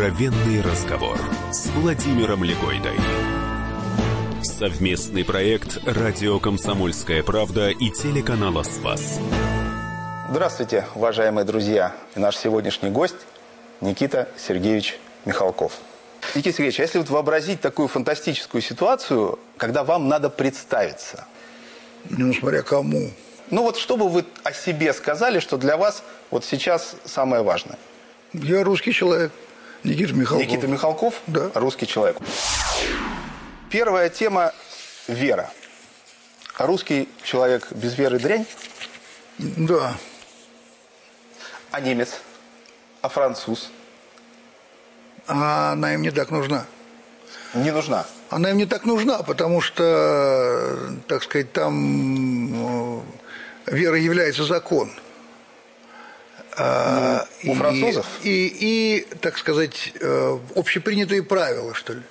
Откровенный разговор с Владимиром Легойдой. Совместный проект «Радио Комсомольская правда» и телеканала «Спас». Здравствуйте, уважаемые друзья. И наш сегодняшний гость Никита Сергеевич Михалков. Никита Сергеевич, а если вот вообразить такую фантастическую ситуацию, когда вам надо представиться? Ну, смотря кому. Ну вот что бы вы о себе сказали, что для вас вот сейчас самое важное? Я русский человек. Никита Михалков. Никита Михалков, Да. русский человек. Первая тема – вера. А русский человек без веры дрянь, Да. а немец, а француз А она им не так нужна. не нужна. Она им не так нужна, потому что, так сказать, там э, вера является закон. А, Ну, у и- французов? И, и, так сказать, э, общепринятые правила, что ли.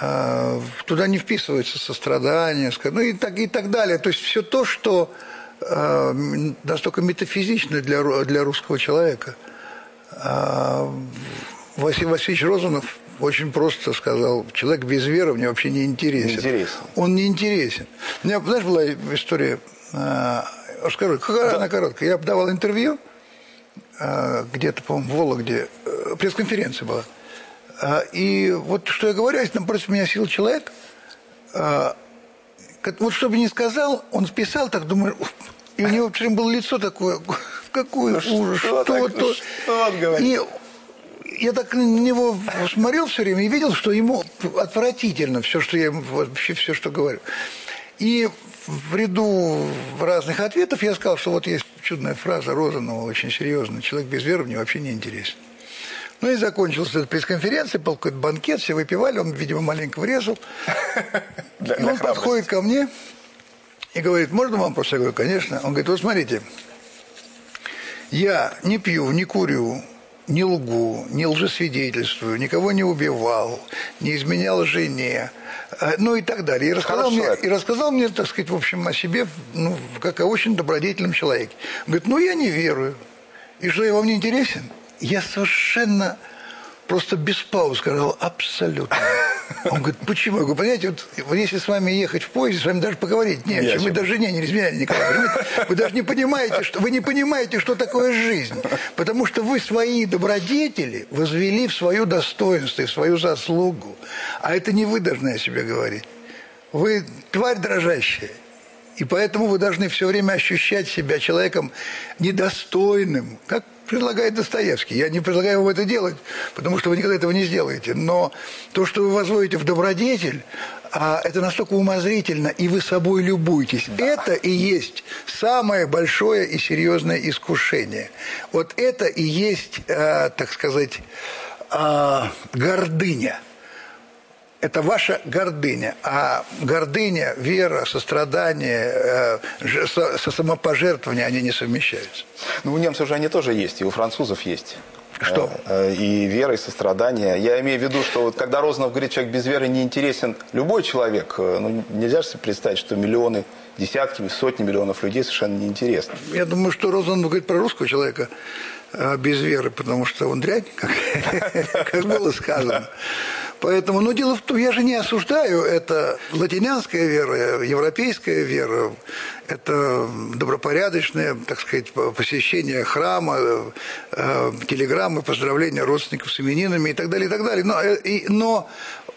А, Туда не вписывается сострадание, ну и так, и так далее. То есть все то, что м, настолько метафизично для, для русского человека. А, Василий Васильевич Розанов очень просто сказал, человек без веры мне вообще не интересен. Не интересен. Он не интересен. У меня, знаешь, была история, расскажу, какая она короткая. Я давал интервью, где-то, по-моему, в Вологде, э, пресс-конференция была. А, И вот что я говорю, если напротив меня сидел человек, а, вот что бы ни сказал, он списал так, думаю, и у него прям было лицо такое, какой ужас, Ну что что, так, то. что он говорит? И я так на него смотрел все время и видел, что ему отвратительно все, что я ему, вообще все, что говорю. И в ряду разных ответов я сказал, что вот есть чудная фраза Розанова, очень серьезная. Человек без веры мне вообще не интересен. Ну и закончился эта пресс-конференция, был какой-то банкет, все выпивали, он, видимо, маленько врезал. И он подходит ко мне и говорит, можно вам вопрос? Я говорю, конечно. Он говорит, вот смотрите, я не пью, не курю, не лгу, не лжесвидетельствую, никого не убивал, не изменял жене, э, ну и так далее. И рассказал, Хороший мне, человек. и рассказал мне, так сказать, в общем, о себе, ну, как о очень добродетельном человеке. Он говорит, ну я не верую. И что, я вам не интересен? Я совершенно просто без пауз сказал, абсолютно. Он говорит, почему? Я говорю, понимаете, вот, если с вами ехать в поезде, с вами даже поговорить не о Не чем. Вы чем. даже жене не изменяли никогда. понимаете? Вы даже не понимаете, что, вы не понимаете, что такое жизнь. Потому что вы свои добродетели возвели в свое достоинство и в свою заслугу. А это не вы должны о себе говорить. Вы тварь дрожащая. И поэтому вы должны все время ощущать себя человеком недостойным, как предлагает Достоевский. Я не предлагаю вам это делать, потому что вы никогда этого не сделаете. Но то, что вы возводите в добродетель, а, это настолько умозрительно, и вы собой любуетесь. Это и есть самое большое и серьезное искушение. Вот это и есть, э, так сказать, э, гордыня. Это ваша гордыня. А гордыня, вера, сострадание, э, со- со- самопожертвование, они не совмещаются. Ну, у немцев же они тоже есть, и у французов есть. Что? Э, э, И вера, и сострадание. Я имею в виду, что вот когда Розанов говорит, человек без веры не интересен, любой человек, э, ну, нельзя же себе представить, что миллионы, десятки, сотни миллионов людей совершенно неинтересны. Я думаю, что Розанов говорит про русского человека без веры, потому что он дрянь, как, как было сказано. Поэтому, но дело в том, я же не осуждаю, это латинянская вера, европейская вера, это добропорядочное, так сказать, посещение храма, э, телеграммы, поздравления родственников с именинами и так далее, и так далее. Но, э, и- но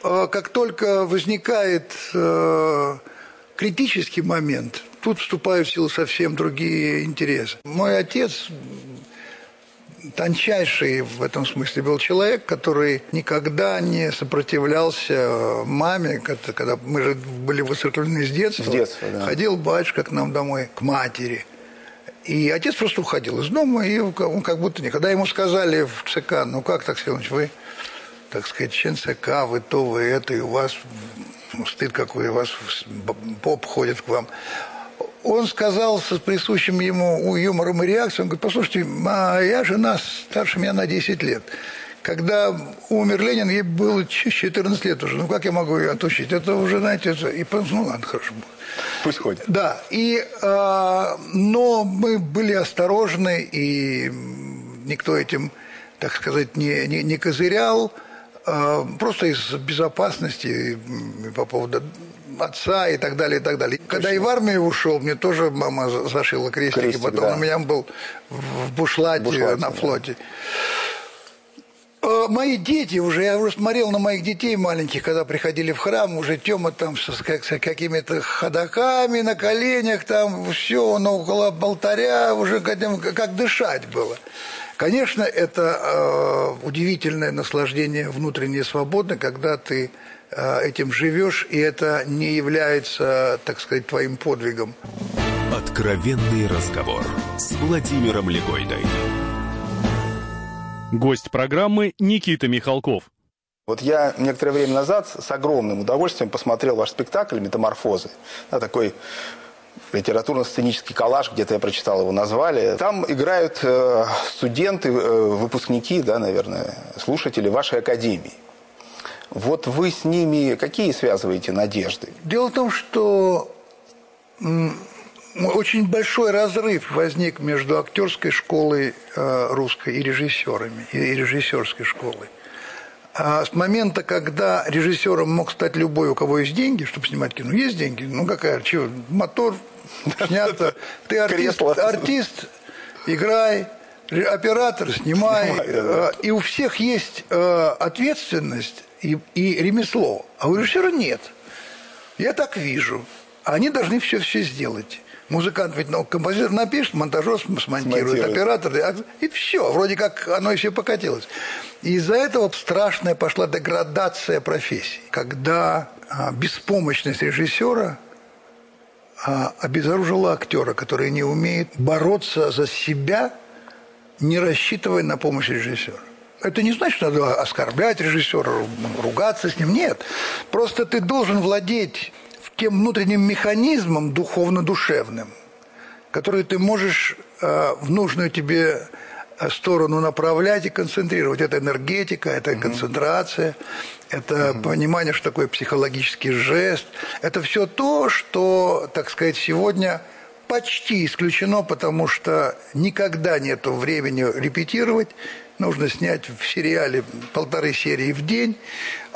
э, как только возникает критический момент, тут вступают в силу совсем другие интересы. Мой отец тончайший в этом смысле был человек, который никогда не сопротивлялся маме, когда мы же были выцерклены с детства. С детства, да. Ходил батюшка к нам домой, к матери. И отец просто уходил из дома, и он как будто никогда ему сказали в ЦК, ну как так, Селович, вы, так сказать, член ЦК, вы то, вы это, и у вас ну, стыд какой, у вас поп ходит к вам. Он сказал с присущим ему юмором и реакцией, он говорит, послушайте, моя жена старше меня на 10 лет. Когда умер Ленин, ей было 14 лет уже. Ну, как я могу ее отучить? Это уже, знаете, это... и ну ладно, хорошо. Пусть ходит. Да, и, э, но мы были осторожны, и никто этим так сказать, не, не, не козырял, просто из безопасности по поводу отца и так далее, и так далее. Когда и в армию ушел, мне тоже мама зашила крестики, Крестик, потом да. у меня был в бушлате, Бушлате, на да. флоте. Э, Мои дети уже, я уже смотрел на моих детей маленьких, когда приходили в храм, уже Тёма там с, как- с какими-то ходаками на коленях, там все, он около алтаря, уже как, как дышать было. Конечно, это э, удивительное наслаждение внутренней свободы, когда ты э, этим живешь, и это не является, так сказать, твоим подвигом. Откровенный разговор с Владимиром Легойдой. Гость программы Никита Михалков. Вот я некоторое время назад с огромным удовольствием посмотрел ваш спектакль «Метаморфозы». Да, такой литературно-сценический коллаж, где-то я прочитал его назвали. Там играют э, студенты, э, выпускники, да, наверное, слушатели вашей академии. Вот вы с ними какие связываете надежды? Дело в том, что очень большой разрыв возник между актерской школой э, русской и режиссерами, и режиссерской школой. А с момента, когда режиссером мог стать любой, у кого есть деньги, чтобы снимать кино, есть деньги, ну какая, чего, мотор снято, ты артист, артист, играй, оператор, снимай. Э, И у всех есть э, ответственность и, и ремесло, а у режиссера нет. Я так вижу. Они должны все все сделать. Музыкант ведь, ну, композитор напишет, монтажер см- смонтирует, Смонтирует. оператор, и все. Вроде как оно и все покатилось. И из-за этого страшная пошла деградация профессии. Когда а, беспомощность режиссера а, обезоружила актера, который не умеет бороться за себя, не рассчитывая на помощь режиссера. Это не значит, что надо оскорблять режиссера, ругаться с ним. Нет. Просто ты должен владеть тем внутренним механизмом духовно-душевным, который ты можешь э, в нужную тебе э, сторону направлять и концентрировать. Это энергетика, это концентрация, это понимание, что такое психологический жест. Это все то, что, так сказать, сегодня почти исключено, потому что никогда нет времени репетировать. Нужно снять в сериале полторы серии в день.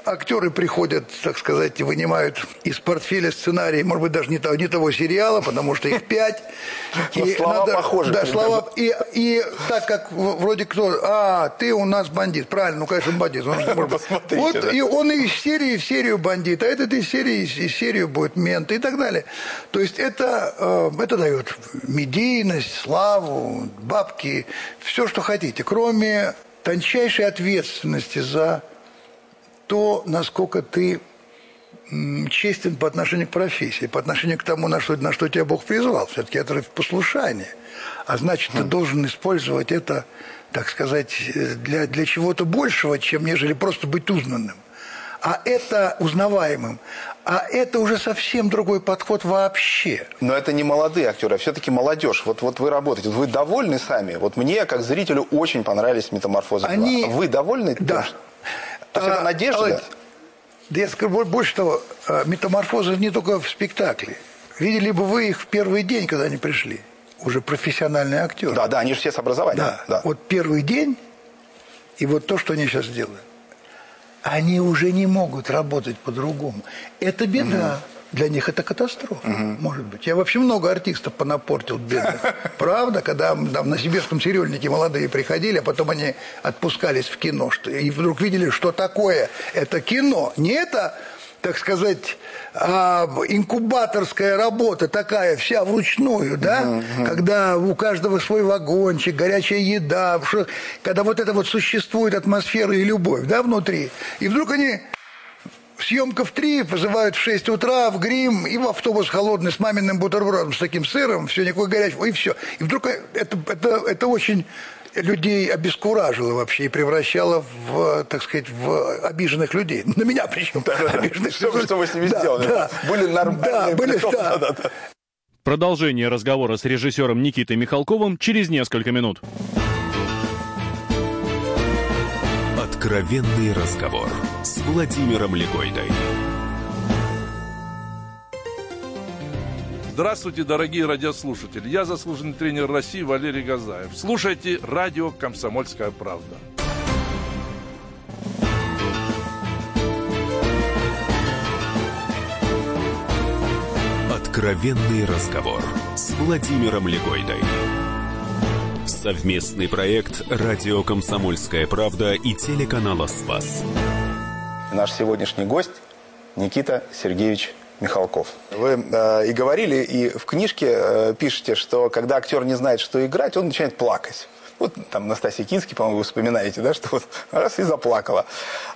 Актеры приходят, так сказать, и вынимают из портфеля сценарий, может быть, даже не того, не того сериала, потому что их пять. Но слова похожи Да, слова. И, и так как вроде кто, а, ты у нас бандит. Правильно, ну, конечно, бандит. Он же может вот, да. и он из серии в серию бандит, а этот из серии из серию будет мент и так далее. То есть это, э, это дает медийность, славу, бабки, все, что хотите, кроме тончайшей ответственности за то, насколько ты честен по отношению к профессии, по отношению к тому, на что, на что тебя Бог призвал. Все-таки это послушание. А значит, ты должен использовать это, так сказать, для, для чего-то большего, чем нежели просто быть узнанным. А это узнаваемым. А это уже совсем другой подход вообще. Но это не молодые актеры, а все-таки молодежь. Вот, вот вы работаете, вы довольны сами? Вот мне, как зрителю, очень понравились «Метаморфозы 2». Они- Вы довольны? Да. То есть это А, надежда? Володь, Да я скажу бо- больше того, а, метаморфозы не только в спектакле. Видели бы вы их в первый день, когда они пришли. Уже профессиональные актеры. Да, да, они же все с образованием. Да. Вот первый день, и вот то, что они сейчас делают. Они уже не могут работать по-другому. Это беда. Для них это катастрофа, может быть. Я вообще много артистов понапортил бедных. Правда, когда там, на сибирском цирюльнике молодые приходили, а потом они отпускались в кино, что, и вдруг видели, что такое это кино. Не это, так сказать, а, инкубаторская работа такая, вся вручную, да, когда у каждого свой вагончик, горячая еда, когда вот это вот существует атмосфера и любовь, да, внутри. И вдруг они Съемка в три, вызывают в 6 утра в грим, и в автобус холодный с маминым бутербродом, с таким сыром, все, никакой горячего, и все. И вдруг это, это, это очень людей обескуражило вообще и превращало в, так сказать, в обиженных людей. На меня причем. обиженных. Что- что вы с ними Да, сделали? да. Были нормальные, Да, были, притом, да. да-да-да. Продолжение разговора с режиссером Никитой Михалковым через несколько минут. Откровенный разговор с Владимиром Легойдой. Здравствуйте, дорогие радиослушатели. Я заслуженный тренер России Валерий Газаев. Слушайте радио «Комсомольская правда». Откровенный разговор с Владимиром Легойдой. Совместный проект «Радио Комсомольская правда» и телеканала «Спас». Наш сегодняшний гость Никита Сергеевич Михалков. Вы э, и говорили, и в книжке э, пишете, что когда актер не знает, что играть, он начинает плакать. Вот там Настасья Кинский, по-моему, вы вспоминаете, да, что вот раз и заплакала.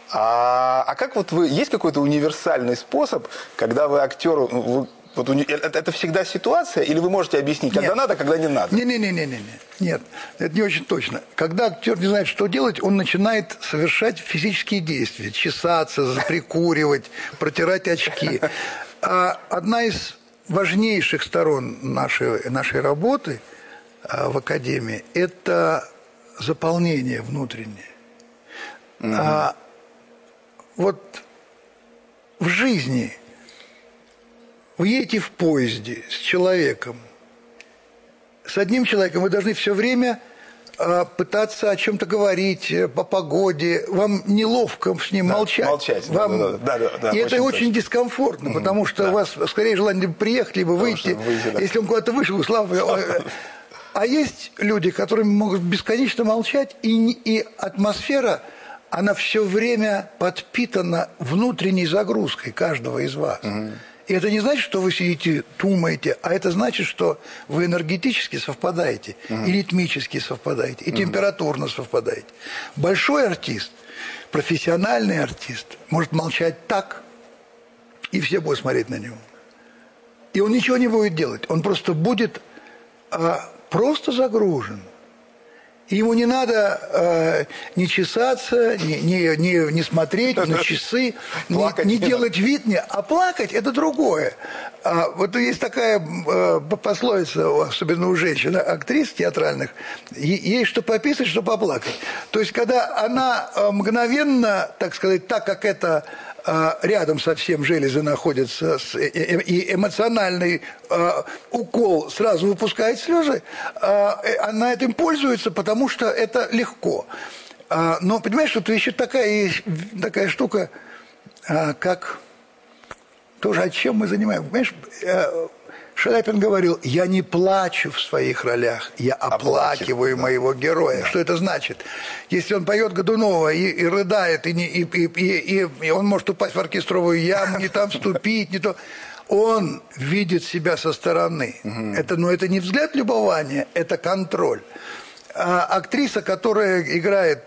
А, а как вот вы, есть какой-то универсальный способ, когда вы актеру, ну, вы, вот это, это всегда ситуация, или вы можете объяснить, когда нет. надо, когда не надо? Не-не-не-не-не. Нет, это не очень точно. Когда актер не знает, что делать, он начинает совершать физические действия. Чесаться, прикуривать, протирать очки. А одна из важнейших сторон нашей, нашей работы а, в Академии – это заполнение внутреннее. Угу. А, вот в жизни вы едете в поезде с человеком. С одним человеком вы должны все время а, пытаться о чем-то говорить, э, по погоде, вам неловко с ним да, молчать. Молчать, вам... да, да, да, да, И очень это очень точно. дискомфортно, угу, потому что да. у вас скорее желание приехать, либо выйти. выйти да. Если он куда-то вышел, слава А есть люди, которые могут бесконечно молчать, и, и атмосфера, она все время подпитана внутренней загрузкой каждого из вас. Угу. И это не значит, что вы сидите, думаете, а это значит, что вы энергетически совпадаете, угу. и ритмически совпадаете, и угу. температурно совпадаете. Большой артист, профессиональный артист может молчать так, и все будут смотреть на него. И он ничего не будет делать, он просто будет а, просто загружен – ему не надо э, не чесаться, не, не, не, не смотреть на часы, не, не делать вид, не, а плакать – это другое. А, вот есть такая э, пословица, особенно у женщин, актрис театральных, ей что пописать, что поплакать. То есть, когда она э, мгновенно, так сказать, так как это рядом совсем железы находятся, и эмоциональный а, укол сразу выпускает слезы, а, э, она этим пользуется, потому что это легко. Но понимаешь, что еще такая, такая штука, как тоже, о чем мы занимаемся. Понимаешь, э, Шаляпин говорил, я не плачу в своих ролях, я оплакиваю моего героя. Да. Что это значит? Если он поет Годунова и, и рыдает, и, не, и, и, и, и он может упасть в оркестровую яму, не там вступить, не то... Он видит себя со стороны. Угу. Это, но это не взгляд любования, это контроль а актриса, которая играет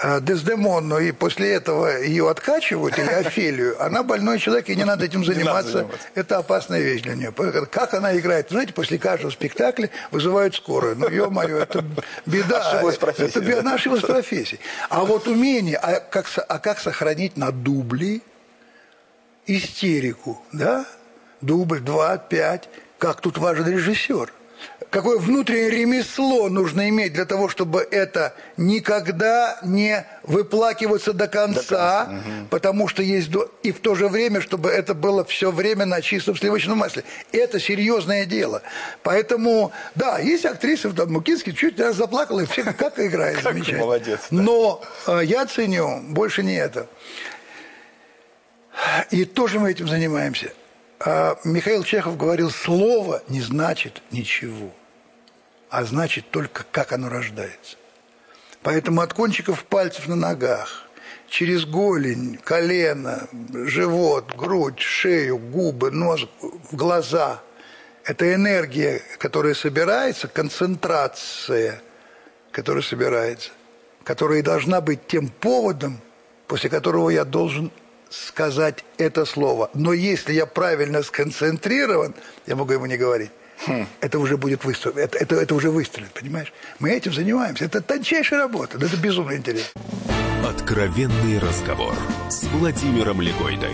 э, Дездемонну, и после этого ее откачивают, или Офелию, она больной человек, и не надо этим заниматься. заниматься. Это опасная вещь для нее. Как она играет? Знаете, после каждого спектакля вызывают скорую. Ну, ё-моё, это беда. Ошиблась профессия. Это беда, ошиблась профессии. А вот умение, а как, а как сохранить на дубле истерику, да? Дубль, два, пять. Как тут важен режиссер? Какое внутреннее ремесло нужно иметь для того, чтобы это никогда не выплакиваться до конца, до конца. Угу. потому что есть... И в то же время, чтобы это было все время на чистом сливочном масле. Это серьезное дело. Поэтому, да, есть актрисы, там, Мукинский чуть раз заплакала, и все как играет замечательно. молодец. Да. Но э, я ценю больше не это. И тоже мы этим занимаемся. А Михаил Чехов говорил, слово не значит ничего, а значит только, как оно рождается. Поэтому от кончиков пальцев на ногах, через голень, колено, живот, грудь, шею, губы, нос, глаза – это энергия, которая собирается, концентрация, которая собирается, которая должна быть тем поводом, после которого я должен сказать это слово. Но если я правильно сконцентрирован, я могу ему не говорить. Хм. Это уже будет выстрел. Это, это, это уже выстрелит, понимаешь? Мы этим занимаемся. Это тончайшая работа. Это безумно интересно. Откровенный разговор с Владимиром Легойдой.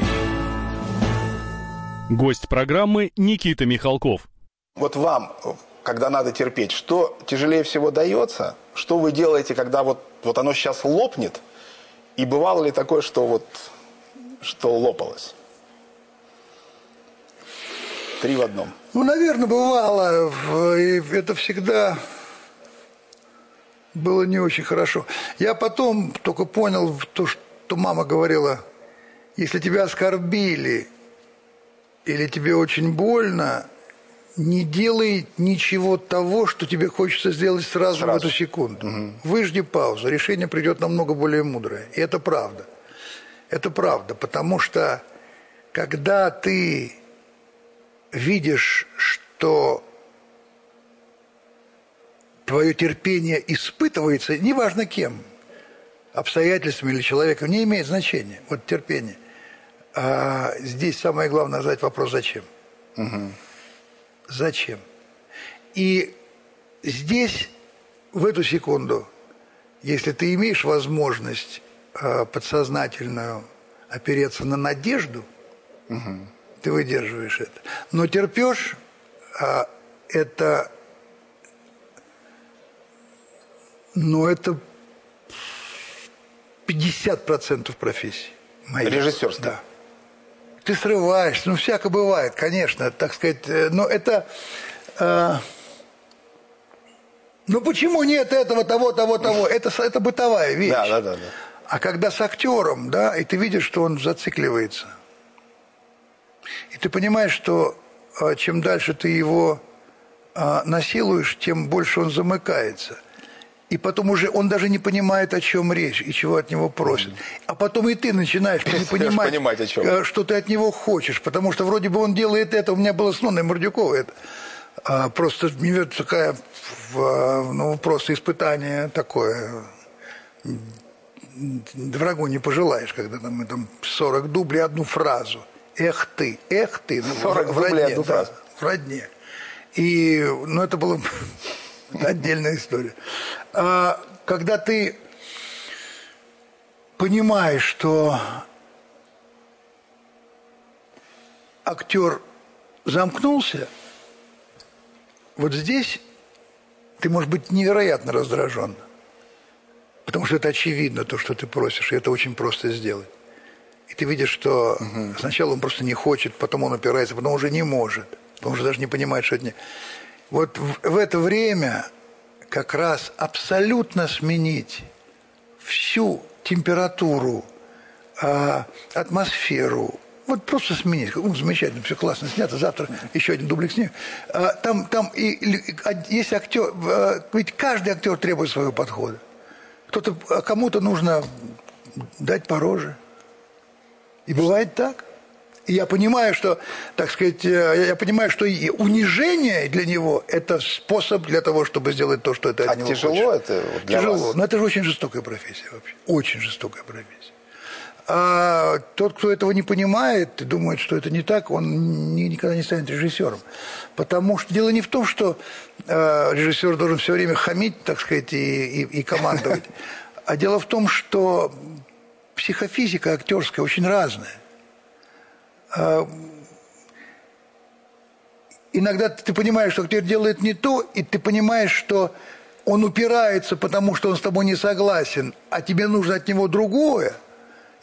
Гость программы Никита Михалков. Вот вам, когда надо терпеть, что тяжелее всего дается? Что вы делаете, когда вот, вот оно сейчас лопнет? И бывало ли такое, что вот что лопалось? Три в одном. Ну, наверное, бывало. И это всегда было не очень хорошо. Я потом только понял то, что мама говорила, если тебя оскорбили или тебе очень больно, не делай ничего того, что тебе хочется сделать сразу, Сразу. в эту секунду. Выжди паузу, решение придет намного более мудрое. И это правда. Это правда, потому что когда ты видишь, что твое терпение испытывается, неважно кем, обстоятельствами или человеком, не имеет значения. Вот терпение. А здесь самое главное задать вопрос «зачем?». Зачем? И здесь, в эту секунду, если ты имеешь возможность подсознательную опереться на надежду, ты выдерживаешь это. Но терпешь а, это, ну это 50% профессии. моей. Режиссерской. Да. Ты срываешься, ну всяко бывает, конечно, так сказать, э, но это... э, ну почему нет этого, того, того, того? Это, это бытовая вещь. Да, да, да, да. А когда с актером, да, и ты видишь, что он зацикливается, и ты понимаешь, что а, чем дальше ты его а, насилуешь, тем больше он замыкается. И потом уже он даже не понимает, о чем речь и чего от него просят. А потом и ты начинаешь не понимать, понимать, о чем. э, что ты от него хочешь. Потому что вроде бы он делает это. У меня было с Ноной Мордюковой это. А, просто такая, ну, просто испытание такое врагу не пожелаешь, когда там, там 40 дублей одну фразу. Эх ты, эх ты. Ну, 40 в дублей родне, одну да, фразу. в родне. И, ну, это была отдельная история. А, когда ты понимаешь, что актер замкнулся, вот здесь ты можешь быть невероятно раздражен. Потому что это очевидно, то, что ты просишь, и это очень просто сделать. И ты видишь, что сначала он просто не хочет, потом он опирается, потом уже не может, потом уже даже не понимает, что это не... Вот в, в это время как раз абсолютно сменить всю температуру, а, атмосферу, вот просто сменить. Ну, замечательно, все классно снято. Завтра еще один дублик снимем. А, там, там и, и- а, есть актер, ведь каждый актер требует своего подхода. Кто-то, а кому-то нужно дать пороже. И бывает так. И я понимаю, что, так сказать, э, я понимаю, что и унижение для него – это способ для того, чтобы сделать то, что это от А него тяжело хочет. это для Тяжело. вас? Но это же очень жестокая профессия вообще. Очень жестокая профессия. А тот, кто этого не понимает, и думает, что это не так, он ни- никогда не станет режиссером. Потому что дело не в том, что э, режиссер должен все время хамить, так сказать, и, и- и командовать. А дело в том, что психофизика актерская очень разная. А, Иногда ты понимаешь, что актер делает не то, и ты понимаешь, что он упирается, потому что он с тобой не согласен, а тебе нужно от него другое.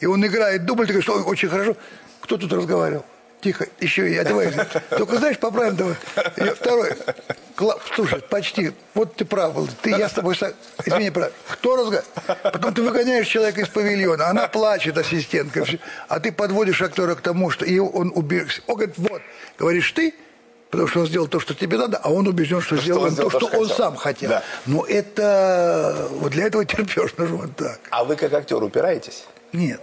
И он играет дубль, ты говоришь, «Ой, очень хорошо. Кто тут разговаривал? Тихо, еще я, давай. Только знаешь, поправим, давай. И Второй. Кла- Слушай, почти, вот ты прав был. Ты, я с тобой, извини, прав. Кто разговаривал? Потом ты выгоняешь человека из павильона, она плачет, ассистентка, а ты подводишь актера к тому, что и он убежит. Он говорит, вот, говоришь ты, потому что он сделал то, что тебе надо, а он убежден, что сделал он он сделал то, то, что что он хотел. сам хотел. Да. Но это, вот для этого терпешь, ну вот так. А вы как актер упираетесь? Нет,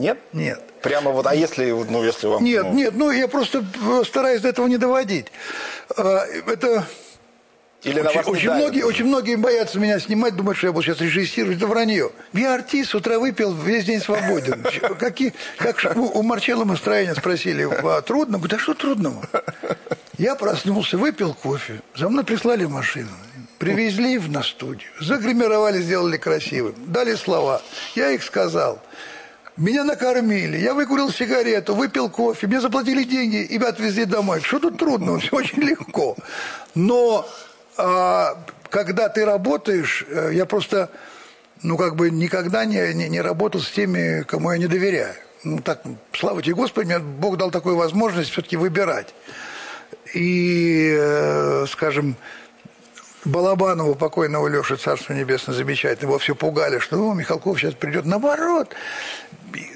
Нет? нет. Прямо вот, а если, ну, если вам... Нет, ну, нет, ну я просто стараюсь до этого не доводить. А, Это Или на очень, очень многие, очень многие боятся меня снимать, думают, что я буду сейчас режиссировать. Это вранье. Я артист, с утра выпил, весь день свободен. Какие, как у, у Марчелла Настроения спросили, а, трудно? Говорю, да что трудного? Я проснулся, выпил кофе, за мной прислали машину. Привезли на студию, загримировали, сделали красивым, дали слова. Я их сказал. Меня накормили, я выкурил сигарету, выпил кофе, мне заплатили деньги и меня отвезли домой. Что тут трудно? Все очень легко. Но а, когда ты работаешь, э, я просто, ну, как бы никогда не, не, не работал с теми, кому я не доверяю. Ну, так, слава тебе, Господи, мне Бог дал такую возможность все-таки выбирать. и, э, скажем, Балабанова, покойного Леши, Царство Небесное, замечательно, его все пугали, что О, Михалков сейчас придет. Наоборот,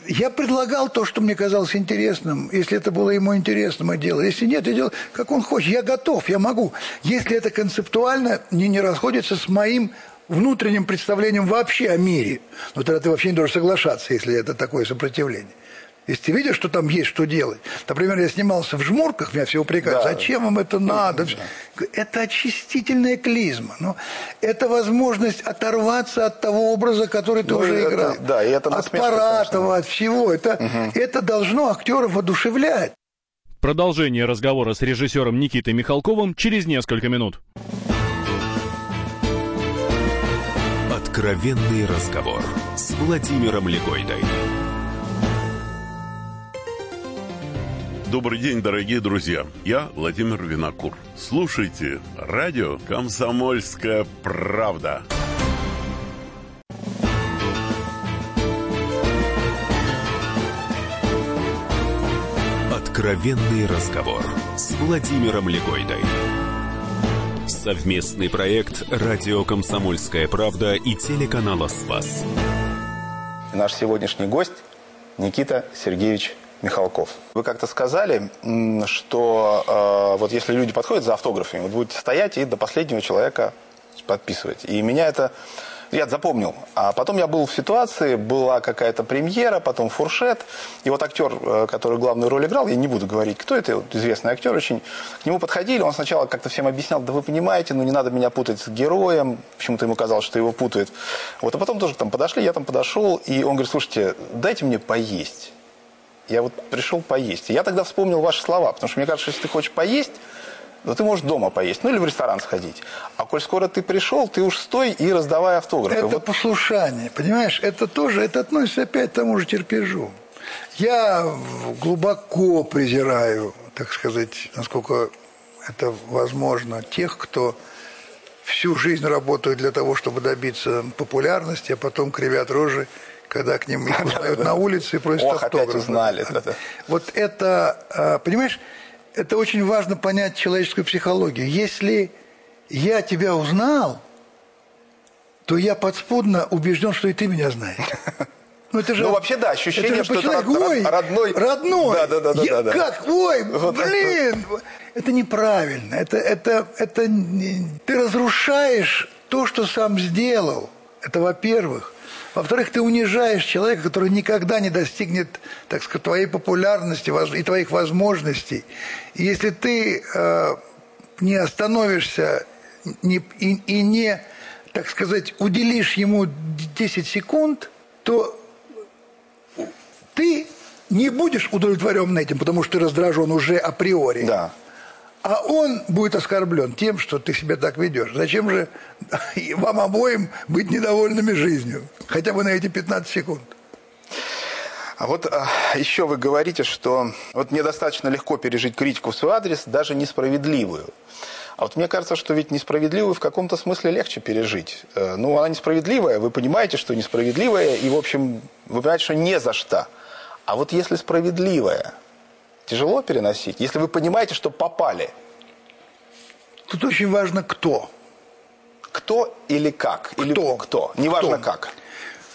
я предлагал то, что мне казалось интересным. Если это было ему интересно, мы делали. Если нет, я делал, как он хочет. Я готов, я могу. Если это концептуально не, не расходится с моим внутренним представлением вообще о мире, ну тогда ты вообще не должен соглашаться, если это такое сопротивление. Если ты видишь, что там есть что делать. Например, я снимался в жмурках, меня все упрекают. Да. Зачем вам это надо? Да. Это очистительная клизма. Но это возможность оторваться от того образа, который ты ну, уже это, играл. Да, и это от Паратова, от всего. Это, угу. это должно актеров воодушевлять. Продолжение разговора с режиссером Никитой Михалковым через несколько минут. Откровенный разговор с Владимиром Легойдой. Добрый день, дорогие друзья. Я Владимир Винокур. Слушайте радио «Комсомольская правда». Откровенный разговор с Владимиром Легойдой. Совместный проект «Радио Комсомольская правда» и телеканала «Спас». Наш сегодняшний гость Никита Сергеевич Михалков. Вы как-то сказали, что э, вот если люди подходят за автографами, вы будете стоять и до последнего человека подписывать. И меня это я запомнил. А потом я был в ситуации, была какая-то премьера, потом фуршет. И вот актер, э, который главную роль играл, я не буду говорить, кто это, вот известный актер очень, к нему подходили, он сначала как-то всем объяснял, да вы понимаете, ну не надо меня путать с героем, почему-то ему казалось, что его путают. Вот, а потом тоже там подошли, я там подошел, и он говорит, слушайте, дайте мне поесть. Я вот пришел поесть. я тогда вспомнил ваши слова, потому что мне кажется, если ты хочешь поесть, то ты можешь дома поесть, ну или в ресторан сходить. А коль скоро ты пришел, ты уж стой и раздавай автографы. Это вот... послушание, понимаешь? Это тоже, это относится опять к тому же терпежу. Я глубоко презираю, так сказать, насколько это возможно, тех, кто всю жизнь работает для того, чтобы добиться популярности, а потом кривят рожи когда к ним узнают на улице и просят Ох, опять узнали. Вот это, а, понимаешь, это очень важно понять человеческую психологию. Если я тебя узнал, то я подспудно убежден, что и ты меня знаешь. Ну, это же, ну вообще, да, ощущение, это что это ой, родной. Родной. Да, да, да, я, да, да. Как? Ой, вот блин. Это. это неправильно. Это, это, это, ты разрушаешь то, что сам сделал. Это во-первых. Во-вторых, ты унижаешь человека, который никогда не достигнет, так сказать, твоей популярности и твоих возможностей. И если ты э, не остановишься не, и, и не, так сказать, уделишь ему 10 секунд, то ты не будешь удовлетворен этим, потому что ты раздражен уже априори. Да. А он будет оскорблен тем, что ты себя так ведешь. Зачем же вам обоим быть недовольными жизнью? Хотя бы на эти 15 секунд. А вот а, еще вы говорите, что вот мне достаточно легко пережить критику в свой адрес, даже несправедливую. А вот мне кажется, что ведь несправедливую в каком-то смысле легче пережить. Э, ну, она несправедливая, вы понимаете, что несправедливая, и, в общем, вы понимаете, что не за что. А вот если справедливая, тяжело переносить, если вы понимаете, что попали? Тут очень важно кто. Кто или как? Кто? Или кто? Неважно кто? как.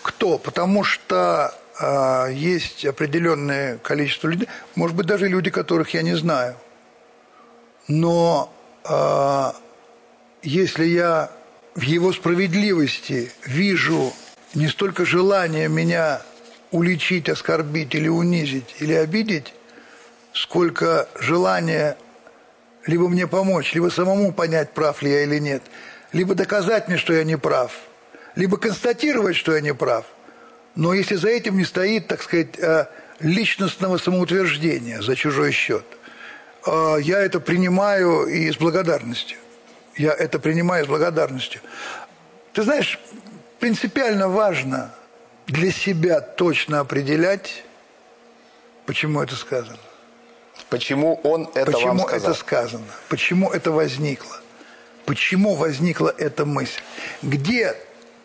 Кто? Потому что э, есть определенное количество людей, может быть, даже люди, которых я не знаю. Но э, если я в его справедливости вижу не столько желание меня уличить, оскорбить или унизить, или обидеть, сколько желания либо мне помочь, либо самому понять, прав ли я или нет, либо доказать мне, что я не прав, либо констатировать, что я не прав. Но если за этим не стоит, так сказать, э, личностного самоутверждения за чужой счет, э, я это принимаю и с благодарностью. Я это принимаю с благодарностью. Ты знаешь, принципиально важно для себя точно определять, почему это сказано. Почему он это Почему вам сказал? это сказано? Почему это возникло? Почему возникла эта мысль? Где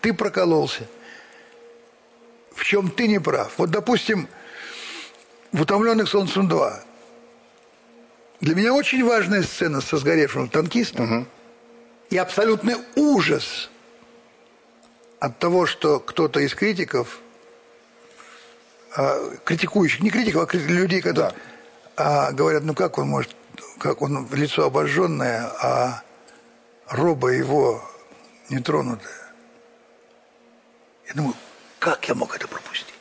ты прокололся? В чем ты не прав? Вот, допустим, в «Утомленных солнцем 2» Для меня очень важная сцена со сгоревшим танкистом и абсолютный ужас от того, что кто-то из критиков, а, критикующих, не критиков, а людей, которые а, говорят, ну как он может, как он лицо обожженное, а роба его нетронутая. Я думаю, как я мог это пропустить?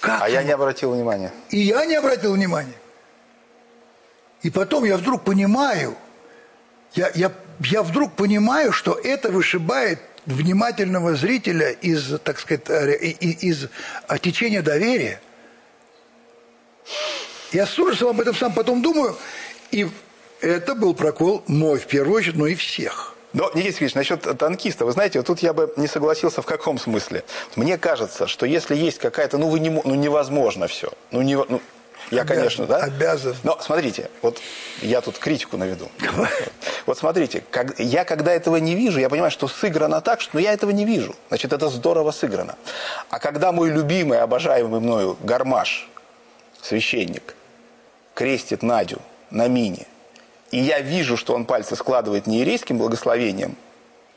Как А я мог? не обратил внимания. И я не обратил внимания. И потом я вдруг понимаю, я, я, я вдруг понимаю, что это вышибает внимательного зрителя из, так сказать, э, и- и- из а, течения доверия. Я с ужасом об этом сам потом думаю, и это был прокол мой в первую очередь, но и всех. Но, Никита Сергеевич, насчет танкиста, вы знаете, вот тут я бы не согласился в каком смысле. Мне кажется, что если есть какая-то, ну, вы не, ну невозможно все. Ну, не, ну, я, Обязан, конечно, да? обязан. Но смотрите, вот я тут критику наведу. Вот смотрите, как- я когда этого не вижу, я понимаю, что сыграно так, что ну, я этого не вижу. Значит, это здорово сыграно. А когда мой любимый, обожаемый мною гармаш, священник, крестит Надю на мине, и я вижу, что он пальцы складывает не еврейским благословением,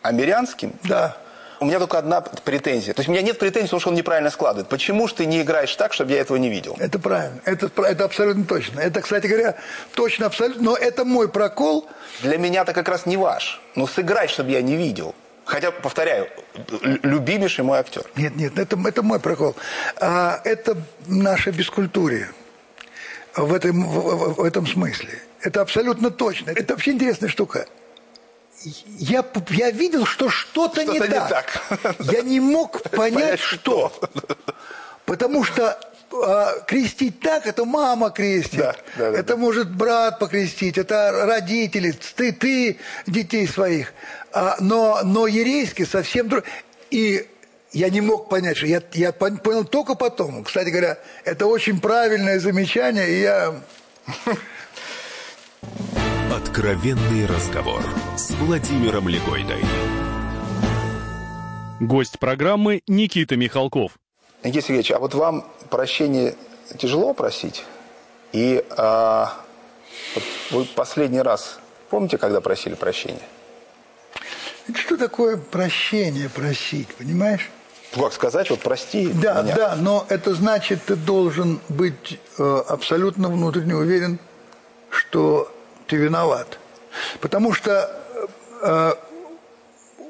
а мирянским, Да. у меня только одна претензия. То есть у меня нет претензий, потому что он неправильно складывает. Почему же ты не играешь так, чтобы я этого не видел? Это правильно. Это, это абсолютно точно. Это, кстати говоря, точно абсолютно. Но это мой прокол. Для меня это как раз не ваш. Ну сыграй, чтобы я не видел. Хотя, повторяю, лю- любимейший мой актер. Нет, нет, это, это мой прокол. А, это наша бескультурия в этом, в, в- этом смысле. Это абсолютно точно. Это вообще интересная штука. Я, я видел, что что-то, не, Что-то не так. так. Я не мог понять, Понять, что. Потому что а, крестить так, это мама крестит. Да, да, да, это да. может брат покрестить, это родители, ты, ты детей своих. А, но, но ерейский совсем друг. И я не мог понять, что я, я пон- понял только потом. Кстати говоря, это очень правильное замечание, и я... Откровенный разговор с Владимиром Легойдой. Гость программы Никита Михалков. Никита Сергеевич, а вот вам прощение тяжело просить? И а, вот вы последний раз, помните, когда просили прощения? Что такое прощение просить, понимаешь? Ну, как сказать, вот прости Да, меня. да, но это значит, ты должен быть э, абсолютно внутренне уверен, что ты виноват. Потому что э,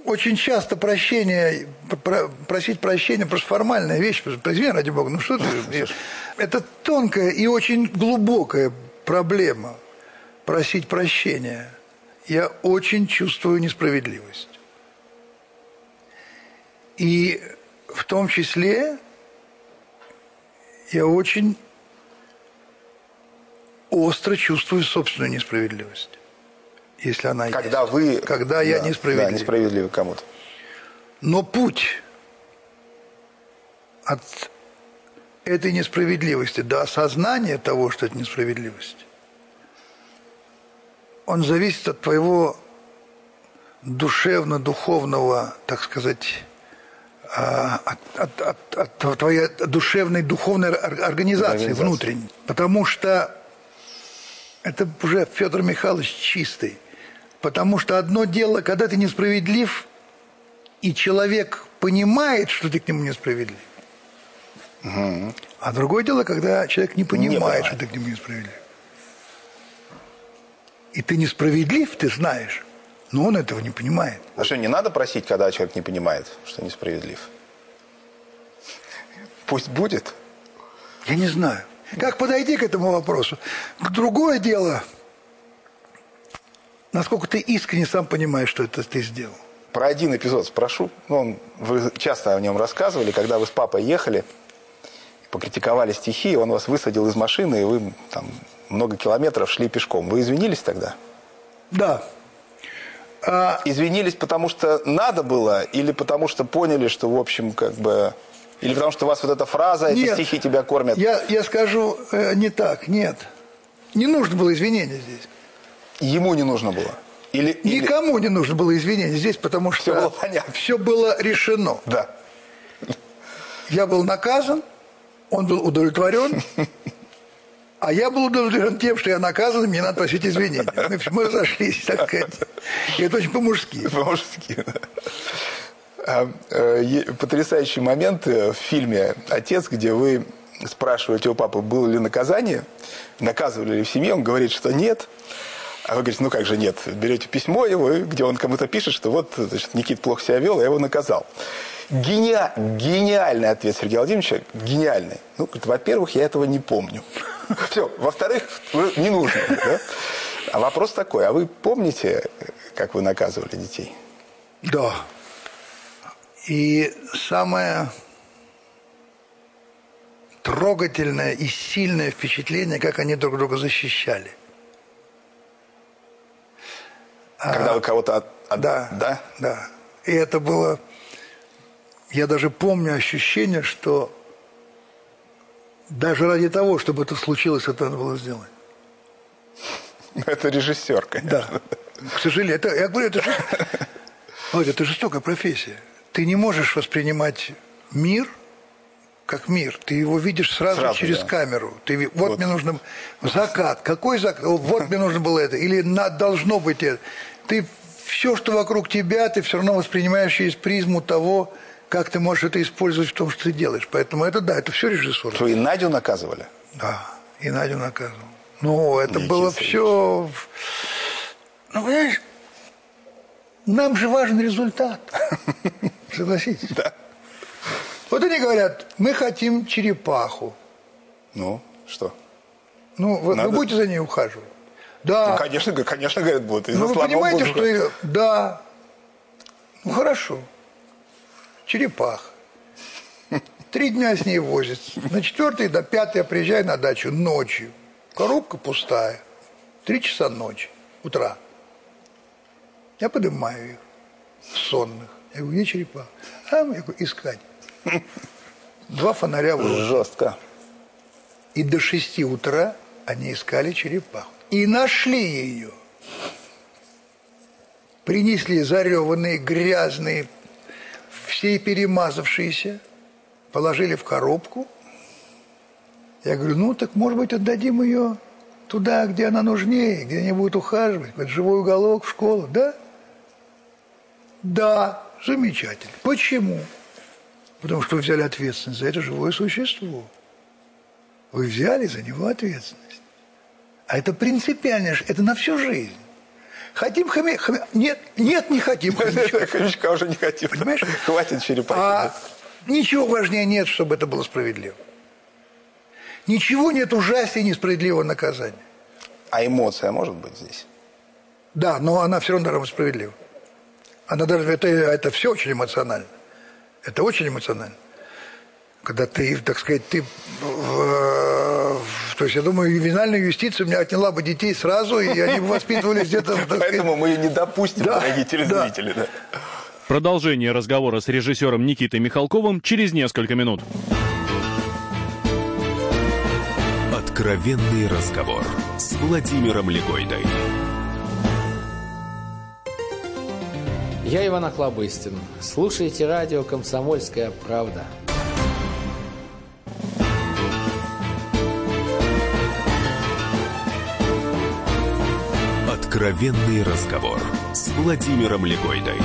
очень часто прощение, про- просить прощения просто формальная вещь, просто, извини, ради бога, ну что ты... Это тонкая и очень глубокая проблема просить прощения. Я очень чувствую несправедливость. И в том числе я очень остро чувствую собственную несправедливость. Если она Когда есть. вы... Когда я да, несправедлив. Да, несправедливый кому-то. Но путь от этой несправедливости до осознания того, что это несправедливость, он зависит от твоего душевно-духовного, так сказать, от, от- от- от твоей душевной духовной ор- организации внутренней. Потому что это уже Федор Михайлович чистый. Потому что одно дело, когда ты несправедлив, и человек понимает, что ты к нему несправедлив. А другое дело, когда человек не понимает, понимает. что ты к нему несправедлив. И ты несправедлив, ты знаешь, но он этого не понимает. А что, не надо просить, когда человек не понимает, что несправедлив? Пусть будет. Я не знаю. Как подойти к этому вопросу? Другое дело, насколько ты искренне сам понимаешь, что это ты сделал. Про один эпизод спрошу. Ну, он, вы часто о нем рассказывали, когда вы с папой ехали, покритиковали стихи, он вас высадил из машины, и вы там много километров шли пешком. Вы извинились тогда? Да. А, Извинились, потому что надо было, или потому что поняли, что, в общем, как бы... Или потому что у вас вот эта фраза, эти Нет. стихи тебя кормят. я, я скажу э, не так, нет. Не нужно было извинения здесь. Ему не нужно было. Или, или- Никому не нужно было извинения здесь, потому что Всё было понятно. все было решено. Да. Я был наказан, он был удовлетворен, А я был удовлетворен тем, что я наказан, мне надо просить извинения. Мы, мы разошлись, так сказать. И это очень по-мужски. По-мужски. А, э, потрясающий момент э, в фильме «Отец», где вы спрашиваете у папы, было ли наказание, наказывали ли в семье, он говорит, что нет. А вы говорите, ну как же нет, берете письмо его, где он кому-то пишет, что вот, значит, Никит плохо себя вел, я его наказал. Гениа... Гениальный ответ Сергея Владимировича, гениальный. Ну, во-первых, я этого не помню. Все. Во-вторых, не нужно. Да? А вопрос такой, а вы помните, как вы наказывали детей? Да. И самое трогательное и сильное впечатление, как они друг друга защищали. Когда а, вы кого-то от, от... Да, да, да. И это было... Я даже помню ощущение, что даже ради того, чтобы это случилось, это надо было сделать. Это режиссер, конечно. Да. К сожалению, это, я говорю, это, Володя, это жестокая профессия. Ты не можешь воспринимать мир как мир. Ты его видишь сразу, сразу через да. камеру. Ты, вот, вот мне нужно закат. Какой закат? Вот мне нужно было это. Или на, должно быть это. Ты все, что вокруг тебя, ты все равно воспринимаешь через призму того, как ты можешь это использовать в том, что ты делаешь. Поэтому это да, это все режиссура. Что и Надю наказывали? Да, и Надю наказывал. Ну, это Никита было все... Ну, понимаешь, нам же важен результат. Согласитесь? Да. Вот они говорят, мы хотим черепаху. Ну, что? Ну, вы, вы будете за ней ухаживать? Да. Ну, конечно, конечно, говорят, будут. Ну, вы понимаете, что... Да. Ну, хорошо. Черепаха. Три дня с ней возится. На четвертый до пятый я приезжаю на дачу ночью. Коробка пустая. Три часа ночи, утра. Я поднимаю их, сонных. Я говорю, где черепаха? А, я говорю, искать. Два фонаря в Жестко. И до шести утра они искали черепаху. И нашли ее. Принесли зареванные, грязные, все перемазавшиеся, положили в коробку. Я говорю, ну так, может быть, отдадим ее туда, где она нужнее, где они будут ухаживать, в живой уголок, в школу, да? Да, замечательно. Почему? Потому что вы взяли ответственность за это живое существо. Вы взяли за него ответственность. А это принципиально, это на всю жизнь. Хотим хомя... хомя... Нет, нет, не хотим хомячка. Хомячка уже не хотим. Понимаешь? Хватит черепахи. А ничего важнее нет, чтобы это было справедливо. Ничего нет ужаснее несправедливого наказания. А эмоция может быть здесь? Да, но она все равно должна справедлива. Она даже, это, это все очень эмоционально. Это очень эмоционально. Когда ты, так сказать, ты то есть, я думаю, ювенальная юстиция у меня отняла бы детей сразу, и они бы воспитывались где-то... Поэтому мы ее не допустим, дорогие телезрители. Продолжение разговора с режиссером Никитой Михалковым через несколько минут. Откровенный разговор с Владимиром Легойдой. Я Иван Охлобыстин. Слушайте радио «Комсомольская правда». Откровенный разговор с Владимиром Легойдой.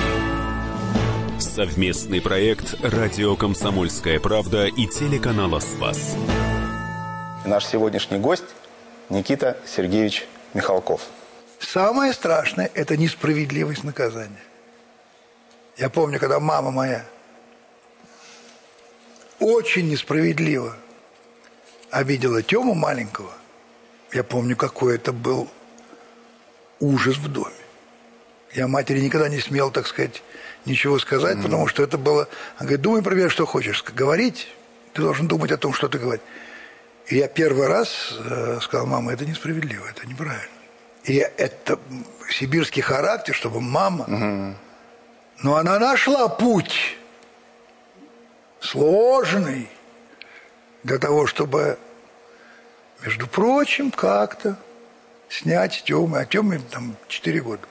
Совместный проект «Радио Комсомольская правда» и телеканала «Спас». Наш сегодняшний гость Никита Сергеевич Михалков. Самое страшное – это несправедливость наказания. Я помню, когда мама моя очень несправедливо обидела Тему маленького. Я помню, какой это был ужас в доме. Я матери никогда не смел, так сказать, ничего сказать, mm-hmm. потому что это было... Она говорит, думай про меня, что хочешь. Говорить, ты должен думать о том, что ты говоришь. И я первый раз э, сказал, мама, это несправедливо, это неправильно. И это сибирский характер, чтобы мама... Mm-hmm. Но она нашла путь сложный для того, чтобы, между прочим, как-то снять Тёмы, а Тёме там 4 года.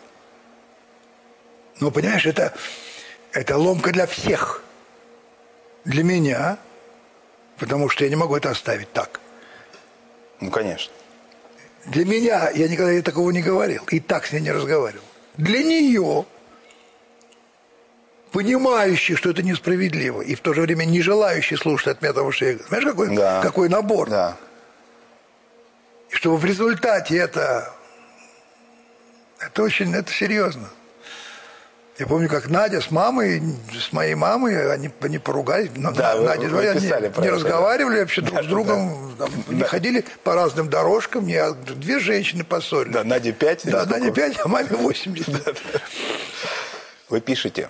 Но, понимаешь, это, это ломка для всех. Для меня, потому что я не могу это оставить так. Ну, конечно. Для меня, я никогда такого не говорил, и так с ней не разговаривал. Для нее, понимающий, что это несправедливо, и в то же время не желающий слушать от меня того, что я говорю. Знаешь, какой, Да. какой набор? Да. И чтобы в результате это... Это очень... Это серьезно. Я помню, как Надя с мамой, с моей мамой, они, они поругались. Но Да, вы- Надя, вы они не это, разговаривали вообще друг Да, с другом. там, не Да. ходили по разным дорожкам. Не, две женщины поссорились. Да, Наде 5. Да, Надя 5, а маме 80. Вы пишете.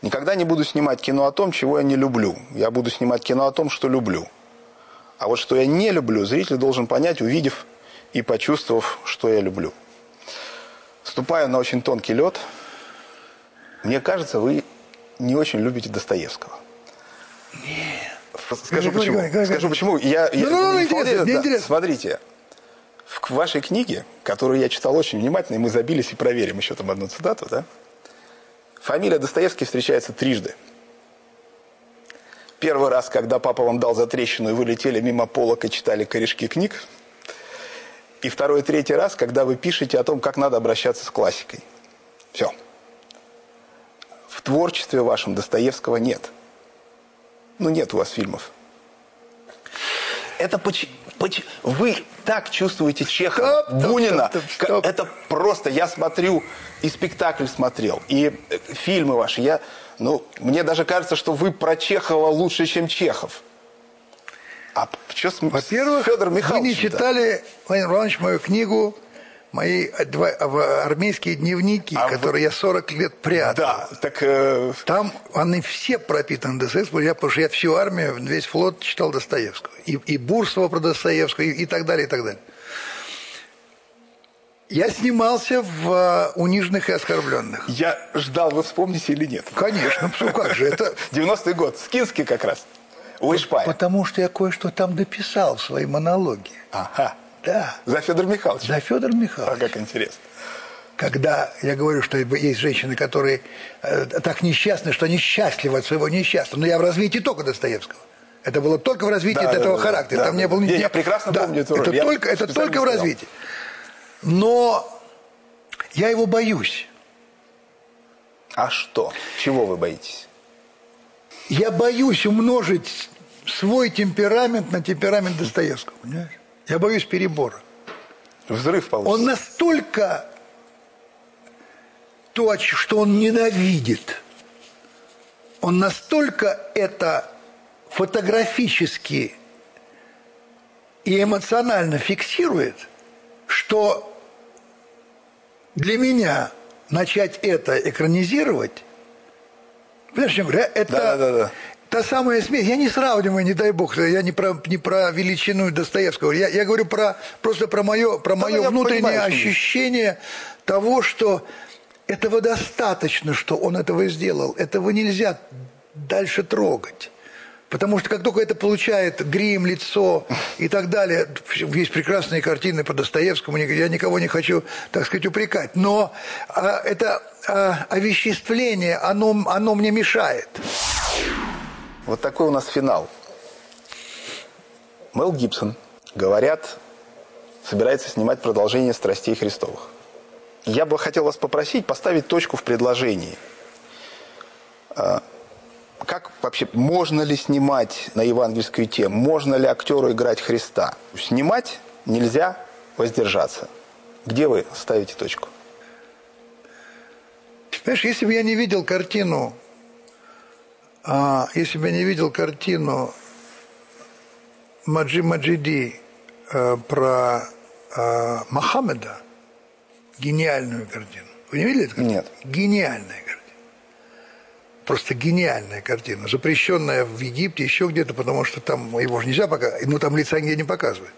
Никогда не буду снимать кино о том, чего я не люблю. Я буду снимать кино о том, что люблю. А вот что я не люблю, зритель должен понять, увидев и почувствовав, что я люблю. Ступая на очень тонкий лед, мне кажется, вы не очень любите Достоевского. Нет. Скажу Говори, почему. говори, говори, Скажу почему. Я, я- Ну, ну, ну, интересно, вполне- мне да. интересно. Смотрите, в вашей книге, которую я читал очень внимательно, и мы забились и проверим еще там одну цитату, да? Фамилия Достоевский встречается трижды. Первый раз, когда папа вам дал за трещину, и вы летели мимо полок и читали корешки книг. И второй третий раз, когда вы пишете о том, как надо обращаться с классикой. Все. В творчестве вашем Достоевского нет. Ну, нет у вас фильмов. Это почему? Вы так чувствуете Чехова, Стоп, Бунина. стоп, стоп, стоп. Это просто, я смотрю, и спектакль смотрел, и э, фильмы ваши. Я, ну, мне даже кажется, что вы про Чехова лучше, чем Чехов. А что с Во-первых, вы не читали, Владимир Иванович, мою книгу, мои два- армейские дневники, А которые я 40 лет прятал. Да, так э, Там они все пропитаны Достоевским, я, потому что я всю армию, весь флот читал Достоевского. И, и Бурсова про Достоевского, и, и так далее, и так далее. Я снимался в э, «Униженных и оскорбленных». я ждал, вы вспомните или нет. Конечно, ну как же, это... 90-й год, Скинский как раз. У Ишпая. Потому что я кое-что там дописал в своей монологе. Ага. Да, За Федора Михайловича. за Федора А Михайловича. как интересно. Когда я говорю, что есть женщины, которые э, так несчастны, что они счастливы от своего несчастья. Но я в развитии только Достоевского. Это было только в развитии Да, этого да, характера. да, Там да. не было Не, ни- я прекрасно Да, помню эту роль. Это Я только, это только в развитии. Но я его боюсь. А что? Чего вы боитесь? Я боюсь умножить свой темперамент на темперамент Достоевского. Понимаешь? Я боюсь перебора. Взрыв получится. Он настолько то, что он ненавидит, он настолько это фотографически и эмоционально фиксирует, что для меня начать это экранизировать, понимаешь, чем говорю? это Да-да-да-да. Та самая смесь. Я не сравниваю, не дай бог, я не про, не про величину Достоевского. Я, я говорю про, просто про мое, про мое я внутреннее понимаю, ощущение того, что этого достаточно, что он этого сделал. Этого нельзя дальше трогать. Потому что как только это получает грим, лицо и так далее, есть прекрасные картины по Достоевскому, я никого не хочу, так сказать, упрекать. Но а, это а, овеществление, оно, оно мне мешает. Вот такой у нас финал. Мел Гибсон, говорят, собирается снимать продолжение «Страстей Христовых». Я бы хотел вас попросить поставить точку в предложении. А, Как вообще, можно ли снимать на евангельскую тему? Можно ли актеру играть Христа? Снимать нельзя, воздержаться. Где вы ставите точку? Знаешь, если бы я не видел картину, а, если бы я не видел картину Маджи Маджиди э, про э, Мохаммеда, гениальную картину. Вы не видели эту картину? Нет. Гениальная картина. Просто гениальная картина. Запрещенная в Египте, еще где-то, потому что там его же нельзя показывать. Ну, там лица нигде не показывают.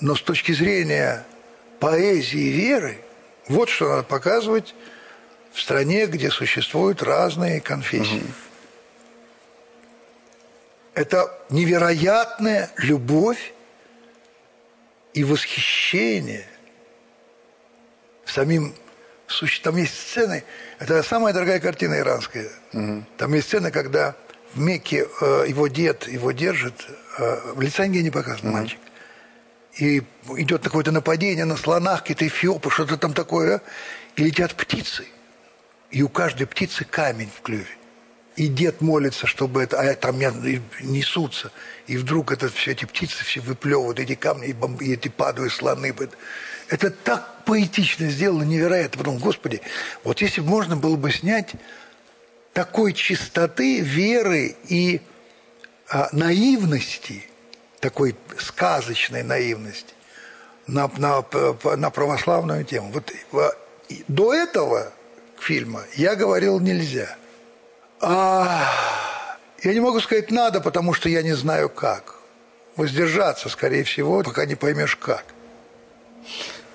Но с точки зрения поэзии и веры, вот что надо показывать в стране, где существуют разные конфессии. Это невероятная любовь и восхищение самим суще- Там есть сцены, это самая дорогая картина иранская. Там есть сцена, когда в Мекке э, его дед его держит, э, лица нигде не показано, мальчик. и идет какое-то нападение на слонах, какие-то эфиопы, что-то там такое, и летят птицы. И у каждой птицы камень в клюве. И дед молится, чтобы это, а там несутся. И вдруг это, все эти птицы все выплевывают, эти камни, и, бомб, и эти падают слоны. Это так поэтично сделано, невероятно. Потом, господи, вот если бы можно было бы снять такой чистоты, веры и а, наивности, такой сказочной наивности на, на, на православную тему. Вот до этого фильма я говорил нельзя. А я не могу сказать надо, потому что я не знаю как. Воздержаться, скорее всего, пока не поймешь как.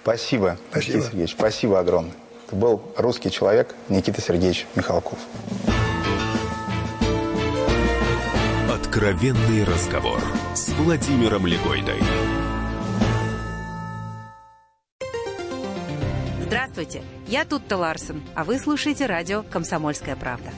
Спасибо, Спасибо. Никита Сергеевич. Спасибо огромное. Это был русский человек Никита Сергеевич Михалков. Откровенный разговор с Владимиром Легойдой. Здравствуйте, я Тутта Ларсен, а вы слушаете радио «Комсомольская правда».